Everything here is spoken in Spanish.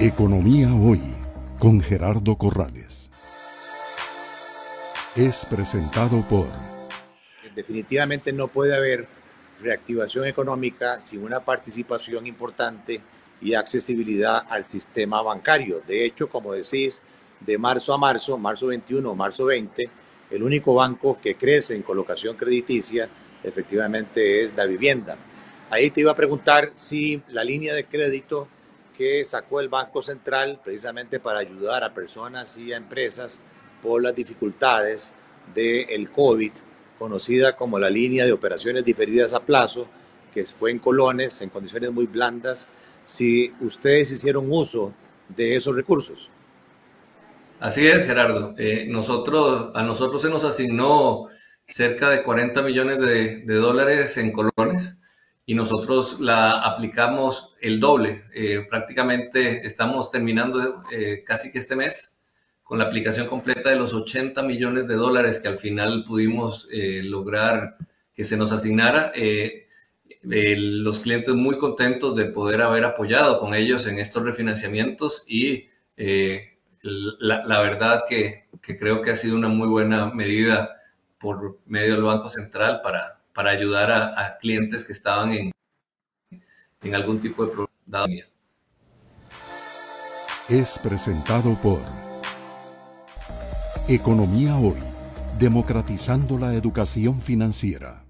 Economía Hoy con Gerardo Corrales. Es presentado por... Definitivamente no puede haber reactivación económica sin una participación importante y accesibilidad al sistema bancario. De hecho, como decís, de marzo a marzo, marzo 21, marzo 20, el único banco que crece en colocación crediticia efectivamente es la vivienda. Ahí te iba a preguntar si la línea de crédito que sacó el Banco Central precisamente para ayudar a personas y a empresas por las dificultades del COVID, conocida como la línea de operaciones diferidas a plazo, que fue en colones, en condiciones muy blandas, si ustedes hicieron uso de esos recursos. Así es, Gerardo. Eh, nosotros, a nosotros se nos asignó cerca de 40 millones de, de dólares en colones y nosotros la aplicamos el doble. Eh, prácticamente estamos terminando eh, casi que este mes con la aplicación completa de los 80 millones de dólares que al final pudimos eh, lograr que se nos asignara. los clientes muy contentos de poder haber apoyado con ellos en estos refinanciamientos y la, la, verdad que, que creo que ha sido una muy buena medida por medio del Banco Central para, para ayudar a, clientes que estaban en, en algún tipo de problema. Es presentado por Economía Hoy, democratizando la educación financiera.